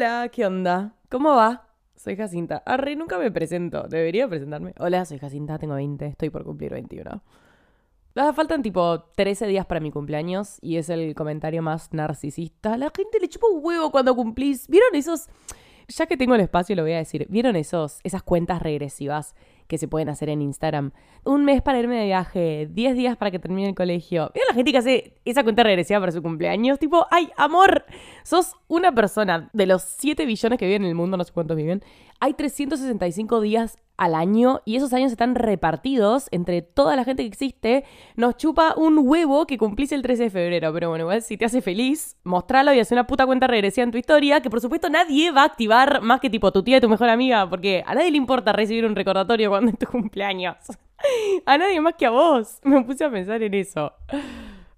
Hola, ¿qué onda? ¿Cómo va? Soy Jacinta. Arre, nunca me presento. Debería presentarme. Hola, soy Jacinta, tengo 20, estoy por cumplir 21. Ah, faltan tipo 13 días para mi cumpleaños y es el comentario más narcisista. La gente le chupa un huevo cuando cumplís. ¿Vieron esos? Ya que tengo el espacio lo voy a decir. ¿Vieron esos esas cuentas regresivas que se pueden hacer en Instagram. Un mes para irme de viaje, 10 días para que termine el colegio. Mira la gente que hace esa cuenta regresiva para su cumpleaños. Tipo, ay, amor, sos una persona de los 7 billones que viven en el mundo, no sé cuántos viven. Hay 365 días al año y esos años están repartidos entre toda la gente que existe. Nos chupa un huevo que cumplís el 13 de febrero. Pero bueno, igual si te hace feliz, mostralo y hace una puta cuenta regresiva en tu historia. Que por supuesto nadie va a activar más que tipo tu tía y tu mejor amiga. Porque a nadie le importa recibir un recordatorio cuando es tu cumpleaños. A nadie más que a vos. Me puse a pensar en eso.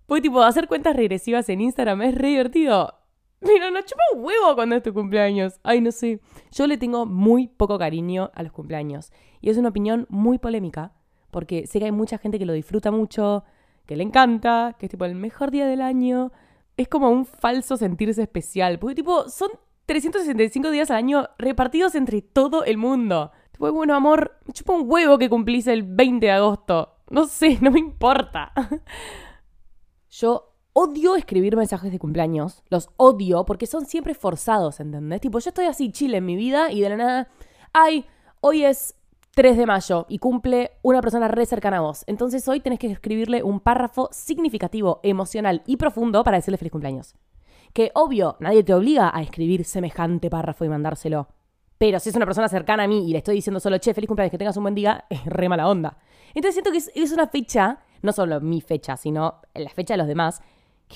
Pues tipo, hacer cuentas regresivas en Instagram es re divertido. Pero no chupa un huevo cuando es tu cumpleaños. Ay, no sé. Yo le tengo muy poco cariño a los cumpleaños. Y es una opinión muy polémica, porque sé que hay mucha gente que lo disfruta mucho, que le encanta, que es tipo el mejor día del año. Es como un falso sentirse especial. Porque tipo, son 365 días al año repartidos entre todo el mundo. Tipo, bueno, amor, chupa un huevo que cumplís el 20 de agosto. No sé, no me importa. Yo odio escribir mensajes de cumpleaños. Los odio porque son siempre forzados, ¿entendés? Tipo, yo estoy así chile en mi vida y de la nada, ay, hoy es 3 de mayo y cumple una persona re cercana a vos. Entonces hoy tenés que escribirle un párrafo significativo, emocional y profundo para decirle feliz cumpleaños. Que obvio, nadie te obliga a escribir semejante párrafo y mandárselo. Pero si es una persona cercana a mí y le estoy diciendo solo, che, feliz cumpleaños, que tengas un buen día, es re mala onda. Entonces siento que es, es una fecha, no solo mi fecha, sino la fecha de los demás,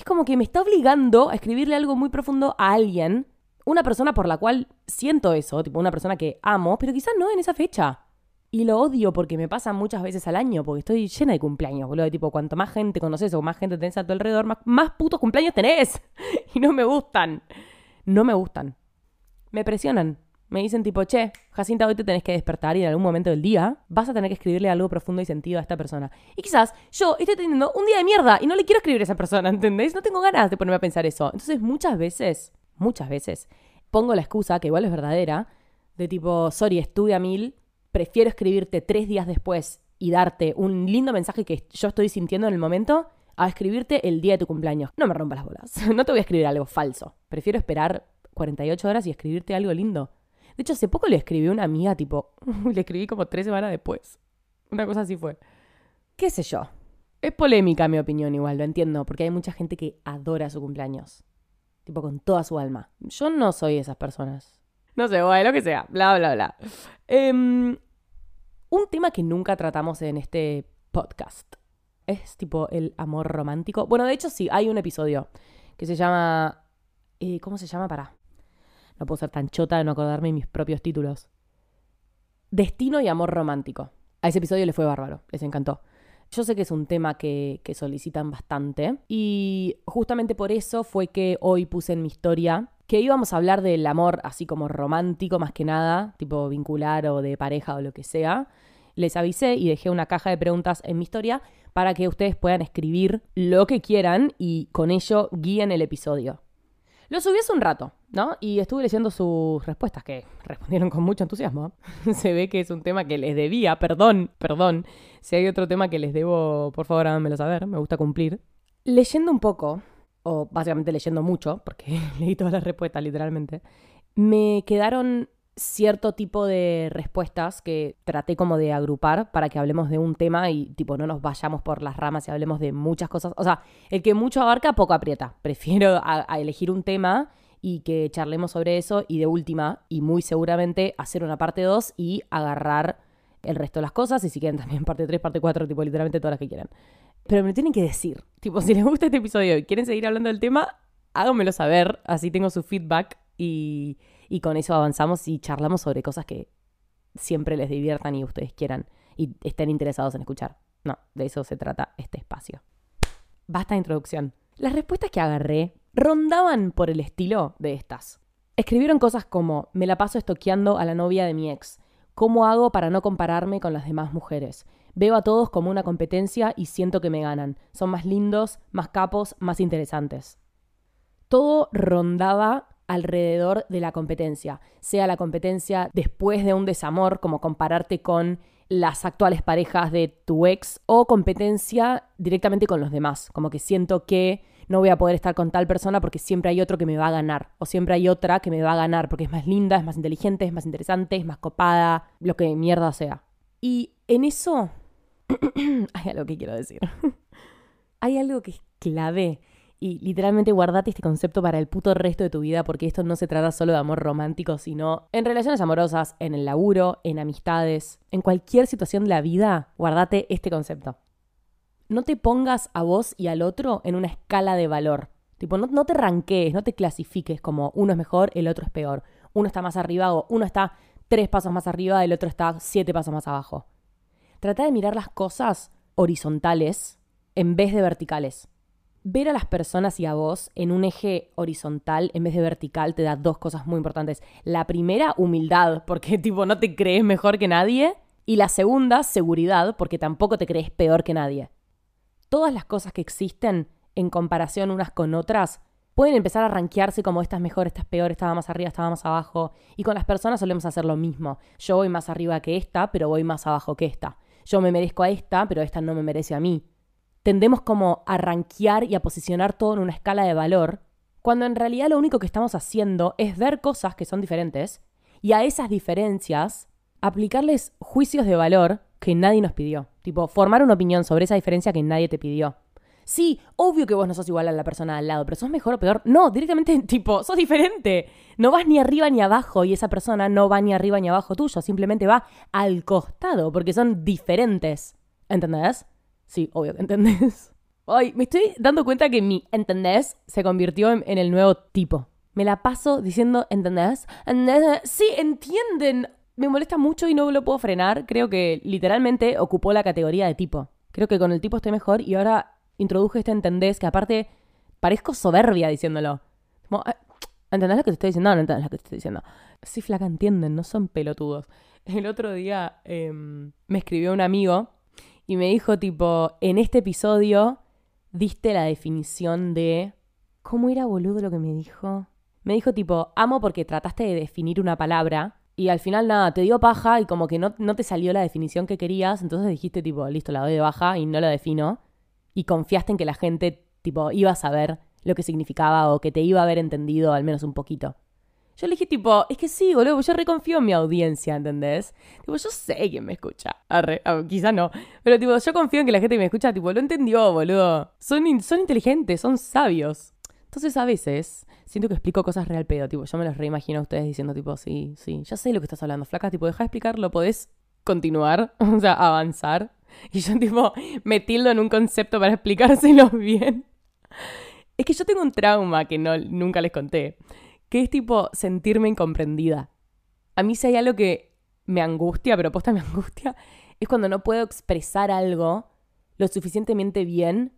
es como que me está obligando a escribirle algo muy profundo a alguien, una persona por la cual siento eso, tipo una persona que amo, pero quizás no en esa fecha. Y lo odio porque me pasa muchas veces al año, porque estoy llena de cumpleaños, boludo. Tipo, cuanto más gente conoces o más gente tenés a tu alrededor, más, más putos cumpleaños tenés. y no me gustan. No me gustan. Me presionan. Me dicen tipo, che, Jacinta, hoy te tenés que despertar y en algún momento del día vas a tener que escribirle algo profundo y sentido a esta persona. Y quizás yo estoy teniendo un día de mierda y no le quiero escribir a esa persona, ¿entendés? No tengo ganas de ponerme a pensar eso. Entonces muchas veces, muchas veces, pongo la excusa, que igual es verdadera, de tipo, sorry, estuve a mil, prefiero escribirte tres días después y darte un lindo mensaje que yo estoy sintiendo en el momento a escribirte el día de tu cumpleaños. No me rompas las bolas. No te voy a escribir algo falso. Prefiero esperar 48 horas y escribirte algo lindo. De hecho, hace poco le escribí a una amiga, tipo, le escribí como tres semanas después. Una cosa así fue. ¿Qué sé yo? Es polémica mi opinión igual, lo entiendo, porque hay mucha gente que adora su cumpleaños. Tipo, con toda su alma. Yo no soy esas personas. No sé, bueno, lo que sea, bla, bla, bla. Em, un tema que nunca tratamos en este podcast es tipo el amor romántico. Bueno, de hecho sí, hay un episodio que se llama... Eh, ¿Cómo se llama? Para. No puedo ser tan chota de no acordarme mis propios títulos. Destino y amor romántico. A ese episodio le fue bárbaro, les encantó. Yo sé que es un tema que, que, solicitan bastante y justamente por eso fue que hoy puse en mi historia que íbamos a hablar del amor así como romántico más que nada, tipo vincular o de pareja o lo que sea. Les avisé y dejé una caja de preguntas en mi historia para que ustedes puedan escribir lo que quieran y con ello guíen el episodio. Lo subí hace un rato, ¿no? Y estuve leyendo sus respuestas, que respondieron con mucho entusiasmo. Se ve que es un tema que les debía, perdón, perdón. Si hay otro tema que les debo, por favor háganmelo saber, me gusta cumplir. Leyendo un poco, o básicamente leyendo mucho, porque leí todas las respuestas literalmente, me quedaron cierto tipo de respuestas que traté como de agrupar para que hablemos de un tema y tipo no nos vayamos por las ramas y hablemos de muchas cosas. O sea, el que mucho abarca, poco aprieta. Prefiero a, elegir un tema y que charlemos sobre eso y de última y muy seguramente hacer una parte 2 y agarrar el resto de las cosas y si quieren también parte 3, parte 4, tipo literalmente todas las que quieran. Pero me lo tienen que decir, tipo si les gusta este episodio y quieren seguir hablando del tema, háganmelo saber, así tengo su feedback y y con eso avanzamos y charlamos sobre cosas que siempre les diviertan y ustedes quieran y estén interesados en escuchar. No, de eso se trata este espacio. Basta de introducción. Las respuestas que agarré rondaban por el estilo de estas. Escribieron cosas como, me la paso estoqueando a la novia de mi ex. ¿Cómo hago para no compararme con las demás mujeres? Veo a todos como una competencia y siento que me ganan. Son más lindos, más capos, más interesantes. Todo rondaba alrededor de la competencia, sea la competencia después de un desamor, como compararte con las actuales parejas de tu ex, o competencia directamente con los demás, como que siento que no voy a poder estar con tal persona porque siempre hay otro que me va a ganar, o siempre hay otra que me va a ganar porque es más linda, es más inteligente, es más interesante, es más copada, lo que mierda sea. Y en eso hay algo que quiero decir. hay algo que es clave y literalmente guardate este concepto para el puto resto de tu vida porque esto no se trata solo de amor romántico, sino en relaciones amorosas, en el laburo, en amistades, en cualquier situación de la vida, guardate este concepto. No te pongas a vos y al otro en una escala de valor. Tipo, no, no te ranquees, no te clasifiques como uno es mejor, el otro es peor. Uno está más arriba o uno está tres pasos más arriba, el otro está siete pasos más abajo. Trata de mirar las cosas horizontales en vez de verticales ver a las personas y a vos en un eje horizontal en vez de vertical te da dos cosas muy importantes. La primera, humildad, porque tipo no te crees mejor que nadie. Y la segunda, seguridad, porque tampoco te crees peor que nadie. Todas las cosas que existen en comparación unas con otras pueden empezar a rankearse como esta es mejor, esta es peor, estaba más arriba, estaba más abajo. Y con las personas solemos hacer lo mismo. Yo voy más arriba que esta, pero voy más abajo que esta. Yo me merezco a esta, pero esta no me merece a mí tendemos como a rankear y a posicionar todo en una escala de valor, cuando en realidad lo único que estamos haciendo es ver cosas que son diferentes y a esas diferencias aplicarles juicios de valor que nadie nos pidió. Tipo, formar una opinión sobre esa diferencia que nadie te pidió. Sí, obvio que vos no sos igual a la persona al lado, pero sos mejor o peor. No, directamente, tipo, sos diferente. No vas ni arriba ni abajo y esa persona no va ni arriba ni abajo tuyo, simplemente va al costado, porque son diferentes. ¿Entendés? Sí, obvio ¿entendés? Ay, me estoy dando cuenta que mi ¿entendés? se convirtió en, el nuevo tipo. Me la paso diciendo ¿entendés? ¿entendés? Sí, entienden. Me molesta mucho y no lo puedo frenar. Creo que literalmente ocupó la categoría de tipo. Creo que con el tipo estoy mejor y ahora introduje este ¿entendés? Que aparte parezco soberbia diciéndolo. Ah, ¿Entendés lo que te estoy diciendo? No, no entendés lo que te estoy diciendo. Sí, flaca, entienden, no son pelotudos. El otro día em, me escribió un amigo y me dijo tipo, en este episodio diste la definición de... ¿Cómo era boludo lo que me dijo? Me dijo tipo, amo porque trataste de definir una palabra y al final nada, te dio paja y como que no, no te salió la definición que querías, entonces dijiste tipo, listo, la doy de baja y no la defino. Y confiaste en que la gente tipo iba a saber lo que significaba o que te iba a haber entendido al menos un poquito. Yo le dije, tipo, es que sí, boludo, yo reconfío en mi audiencia, ¿entendés? Tipo, yo sé quién me escucha. Arre, ah, quizá no. Pero, tipo, yo confío en que la gente que me escucha, tipo, lo entendió, boludo. Son, son inteligentes, son sabios. Entonces, a veces, siento que explico cosas real pedo. Tipo, yo me los reimagino a ustedes diciendo, tipo, sí, sí, ya sé lo que estás hablando, flaca. Tipo, deja de explicarlo, podés continuar, o sea, avanzar. Y yo, tipo, me tildo en un concepto para explicárselo bien. Es que yo tengo un trauma que no, nunca les conté que es tipo sentirme incomprendida. A mí si hay algo que me angustia, pero posta me angustia, es cuando no puedo expresar algo lo suficientemente bien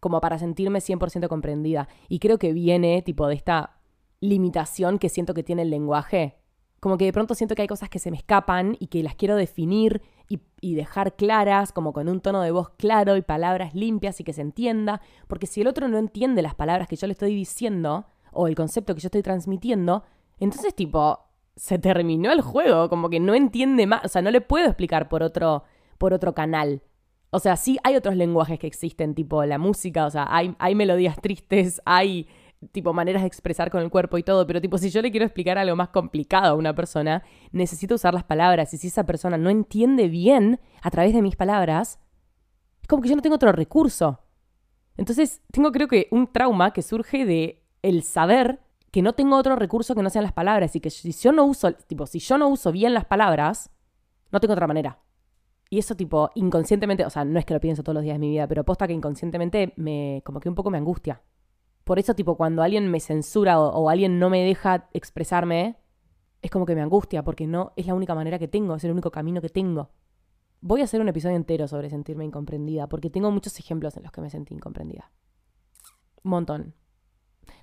como para sentirme 100% comprendida. Y creo que viene tipo de esta limitación que siento que tiene el lenguaje. Como que de pronto siento que hay cosas que se me escapan y que las quiero definir y, dejar claras, como con un tono de voz claro y palabras limpias y que se entienda. Porque si el otro no entiende las palabras que yo le estoy diciendo, o el concepto que yo estoy transmitiendo, entonces tipo, se terminó el juego, como que no entiende más, o sea, no le puedo explicar por otro, por otro canal. O sea, sí hay otros lenguajes que existen, tipo la música, o sea, hay, hay melodías tristes, hay tipo maneras de expresar con el cuerpo y todo, pero tipo si yo le quiero explicar algo más complicado a una persona, necesito usar las palabras y si esa persona no entiende bien a través de mis palabras, es como que yo no tengo otro recurso. Entonces, tengo creo que un trauma que surge de el saber que no tengo otro recurso que no sean las palabras y que si yo no uso, tipo, si yo no uso bien las palabras, no tengo otra manera. Y eso, tipo, inconscientemente, o sea, no es que lo pienso todos los días de mi vida, pero posta que inconscientemente me, como que un poco me angustia. Por eso, tipo, cuando alguien me censura o, o alguien no me deja expresarme, es como que me angustia, porque no es la única manera que tengo, es el único camino que tengo. Voy a hacer un episodio entero sobre sentirme incomprendida, porque tengo muchos ejemplos en los que me sentí incomprendida. Un montón.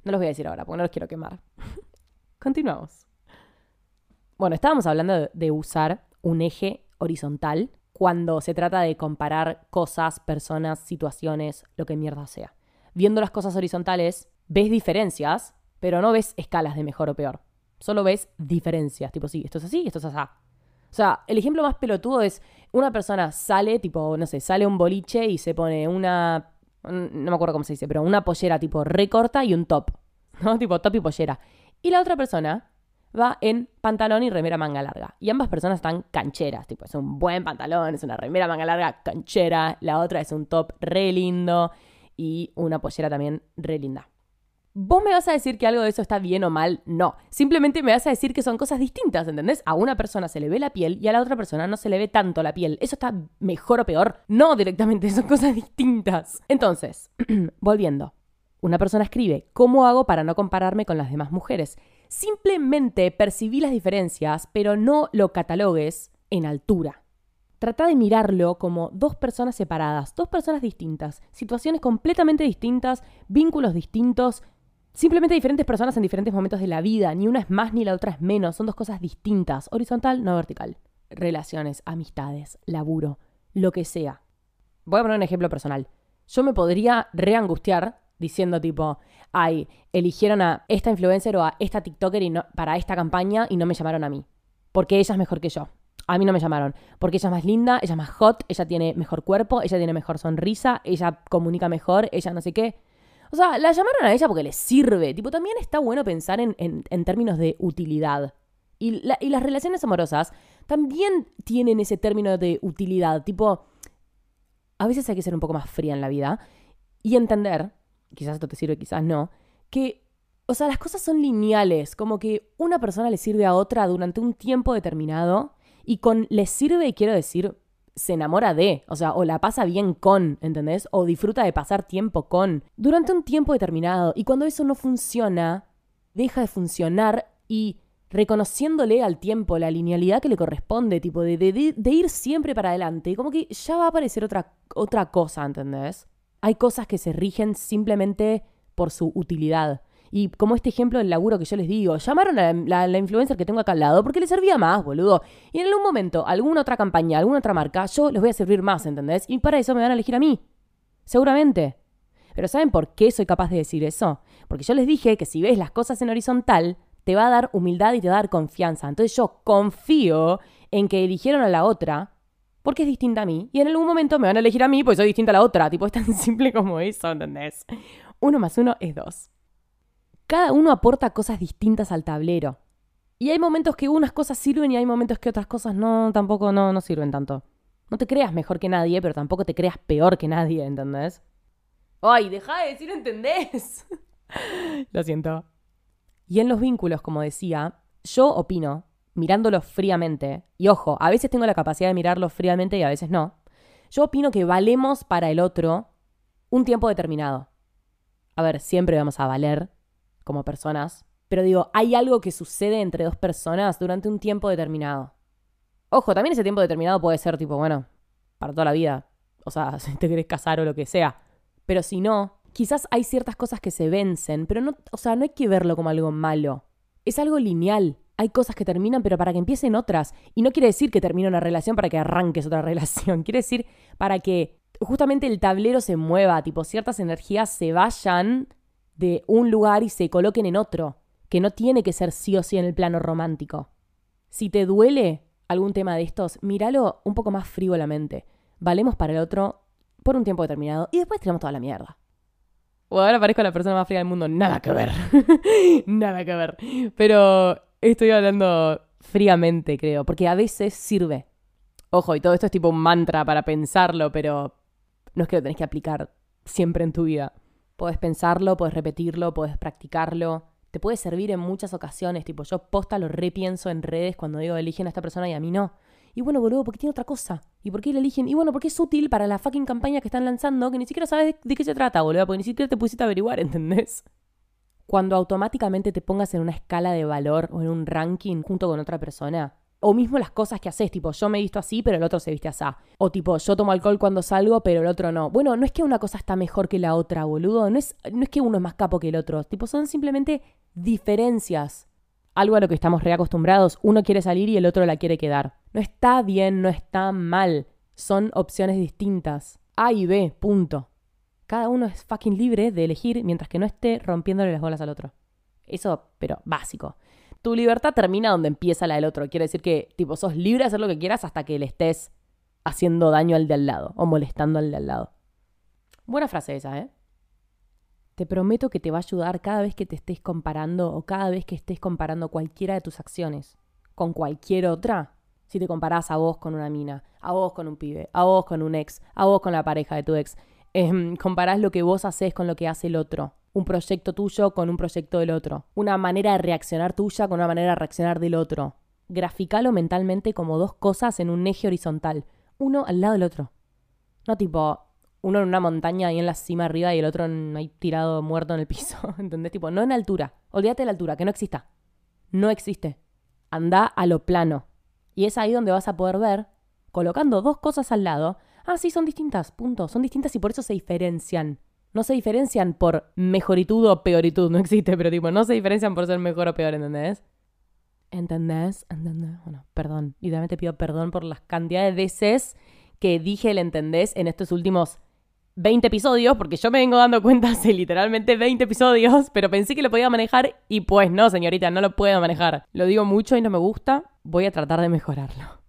No los voy a decir ahora porque no los quiero quemar. Continuamos. Bueno, estábamos hablando de usar un eje horizontal cuando se trata de comparar cosas, personas, situaciones, lo que mierda sea. Viendo las cosas horizontales, ves diferencias pero no ves escalas de mejor o peor. Solo ves diferencias, tipo, sí, esto es así, esto es así. O sea, el ejemplo más pelotudo es una persona sale, tipo, no sé, sale un boliche y se pone una, no me acuerdo cómo se dice, pero una pollera tipo recorta y un top, ¿no? Tipo top y pollera. Y la otra persona va en pantalón y remera manga larga. Y ambas personas están cancheras, tipo, es un buen pantalón, es una remera manga larga canchera, la otra es un top re lindo y una pollera también re linda. ¿Vos me vas a decir que algo de eso está bien o mal? No. Simplemente me vas a decir que son cosas distintas, ¿entendés? A una persona se le ve la piel y a la otra persona no se le ve tanto la piel. ¿Eso está mejor o peor? No, directamente, son cosas distintas. Entonces, volviendo. Una persona escribe, ¿cómo hago para no compararme con las demás mujeres? Simplemente percibí las diferencias, pero no lo catalogues en altura. Trata de mirarlo como dos personas separadas, dos personas distintas, situaciones completamente distintas, vínculos distintos, simplemente diferentes personas en diferentes momentos de la vida. Ni una es más ni la otra es menos, son dos cosas distintas, horizontal, no vertical. Relaciones, amistades, laburo, lo que sea. Voy a poner un ejemplo personal. Yo me podría reangustiar diciendo tipo, ay, eligieron a esta influencer o a esta TikToker y no, para esta campaña y no me llamaron a mí. Porque ella es mejor que yo. A mí no me llamaron. Porque ella es más linda, ella es más hot, ella tiene mejor cuerpo, ella tiene mejor sonrisa, ella comunica mejor, ella no sé qué. O sea, la llamaron a ella porque le sirve. Tipo, también está bueno pensar en, en, términos de utilidad. Y, y las relaciones amorosas también tienen ese término de utilidad. Tipo, a veces hay que ser un poco más fría en la vida y entender quizás esto te sirve, quizás no, que, o sea, las cosas son lineales, como que una persona le sirve a otra durante un tiempo determinado y con le sirve, quiero decir, se enamora de, o sea, o la pasa bien con, ¿entendés? O disfruta de pasar tiempo con, durante un tiempo determinado. Y cuando eso no funciona, deja de funcionar y reconociéndole al tiempo la linealidad que le corresponde, tipo de, de, ir siempre para adelante, como que ya va a aparecer otra, otra cosa, ¿entendés? Hay cosas que se rigen simplemente por su utilidad. Y como este ejemplo del laburo que yo les digo, llamaron a la, influencer que tengo acá al lado porque le servía más, boludo. Y en algún momento, alguna otra campaña, alguna otra marca, yo les voy a servir más, ¿entendés? Y para eso me van a elegir a mí. Seguramente. Pero ¿saben por qué soy capaz de decir eso? Porque yo les dije que si ves las cosas en horizontal, te va a dar humildad y te va a dar confianza. Entonces yo confío en que eligieron a la otra porque es distinta a mí. Y en algún momento me van a elegir a mí porque soy distinta a la otra. Tipo, es tan simple como eso, ¿entendés? Uno más uno es dos. Cada uno aporta cosas distintas al tablero. Y hay momentos que unas cosas sirven y hay momentos que otras cosas no, tampoco no, no sirven tanto. No te creas mejor que nadie, pero tampoco te creas peor que nadie, ¿entendés? ¡Ay, deja de decir entendés! Lo siento. Y en los vínculos, como decía, yo opino mirándolo fríamente, y ojo, a veces tengo la capacidad de mirarlo fríamente y a veces no, yo opino que valemos para el otro un tiempo determinado. A ver, siempre vamos a valer como personas, pero digo, hay algo que sucede entre dos personas durante un tiempo determinado. Ojo, también ese tiempo determinado puede ser tipo, bueno, para toda la vida. O sea, si te querés casar o lo que sea. Pero si no, quizás hay ciertas cosas que se vencen, pero no, o sea, no hay que verlo como algo malo. Es algo lineal hay cosas que terminan, pero para que empiecen otras. Y no quiere decir que termine una relación para que arranques otra relación. Quiere decir para que justamente el tablero se mueva, tipo ciertas energías se vayan de un lugar y se coloquen en otro. Que no tiene que ser sí o sí en el plano romántico. Si te duele algún tema de estos, míralo un poco más frívolamente. Valemos para el otro por un tiempo determinado y después tenemos toda la mierda. O ahora parezco la persona más fría del mundo. Nada que ver. Nada que ver. Pero Estoy hablando fríamente, creo, porque a veces sirve. Ojo, y todo esto es tipo un mantra para pensarlo, pero no es que lo tenés que aplicar siempre en tu vida. Puedes pensarlo, puedes repetirlo, puedes practicarlo. Te puede servir en muchas ocasiones. Tipo, yo posta lo repienso en redes cuando digo eligen a esta persona y a mí no. Y bueno, boludo, porque tiene otra cosa. ¿Y por qué le eligen? Y bueno, porque es útil para la fucking campaña que están lanzando que ni siquiera sabes de, de qué se trata, boludo. Porque ni siquiera te pusiste a averiguar, ¿entendés? cuando automáticamente te pongas en una escala de valor o en un ranking junto con otra persona. O mismo las cosas que haces, tipo, yo me visto así, pero el otro se viste así. O tipo, yo tomo alcohol cuando salgo, pero el otro no. Bueno, no es que una cosa está mejor que la otra, boludo. No es, no es que uno es más capo que el otro. Tipo, son simplemente diferencias. Algo a lo que estamos reacostumbrados. Uno quiere salir y el otro la quiere quedar. No está bien, no está mal. Son opciones distintas. A y B, punto. Cada uno es fucking libre de elegir mientras que no esté rompiéndole las bolas al otro. Eso, pero básico. Tu libertad termina donde empieza la del otro. Quiere decir que, tipo, sos libre de hacer lo que quieras hasta que le estés haciendo daño al de al lado o molestando al de al lado. Buena frase esa, ¿eh? Te prometo que te va a ayudar cada vez que te estés comparando o cada vez que estés comparando cualquiera de tus acciones con cualquier otra. Si te comparás a vos con una mina, a vos con un pibe, a vos con un ex, a vos con la pareja de tu ex, eh, comparás lo que vos haces con lo que hace el otro. Un proyecto tuyo con un proyecto del otro. Una manera de reaccionar tuya con una manera de reaccionar del otro. Graficalo mentalmente como dos cosas en un eje horizontal, uno al lado del otro. No tipo, uno en una montaña ahí en la cima arriba y el otro ahí tirado muerto en el piso. ¿Entendés? Tipo, no en altura. Olvídate de la altura, que no exista. No existe. Anda a lo plano. Y es ahí donde vas a poder ver, colocando dos cosas al lado, ah, sí, son distintas, punto. Son distintas y por eso se diferencian. No se diferencian por mejoritud o peoritud, no existe, pero tipo, no se diferencian por ser mejor o peor, ¿entendés? ¿Entendés? ¿Entendés? Bueno, perdón. Y también te pido perdón por las cantidades de veces que dije el entendés en estos últimos 20 episodios, porque yo me vengo dando cuenta hace literalmente 20 episodios, pero pensé que lo podía manejar y pues no, señorita, no lo puedo manejar. Lo digo mucho y no me gusta, voy a tratar de mejorarlo.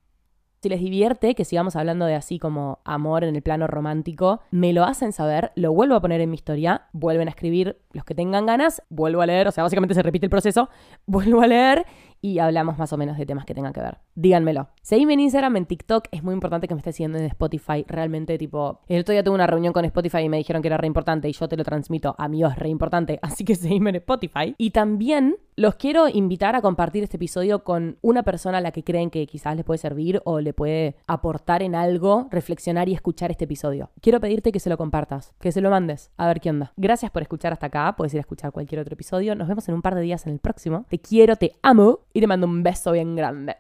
Si les divierte que sigamos hablando de así como amor en el plano romántico, me lo hacen saber, lo vuelvo a poner en mi historia, vuelven a escribir los que tengan ganas, vuelvo a leer, o sea, básicamente se repite el proceso, vuelvo a leer y hablamos más o menos de temas que tengan que ver. Díganmelo. Seguime en Instagram, en TikTok. Es muy importante que me estés siguiendo en Spotify. Realmente, tipo, el otro día tuve una reunión con Spotify y me dijeron que era re importante y yo te lo transmito. A mí es re importante. Así que seguime en Spotify. Y también los quiero invitar a compartir este episodio con una persona a la que creen que quizás les puede servir o le puede aportar en algo, reflexionar y escuchar este episodio. Quiero pedirte que se lo compartas, que se lo mandes, a ver qué onda. Gracias por escuchar hasta Puedes ir a escuchar cualquier otro episodio. Nos vemos en un par de días en el próximo. Te quiero, te amo y te mando un beso bien grande.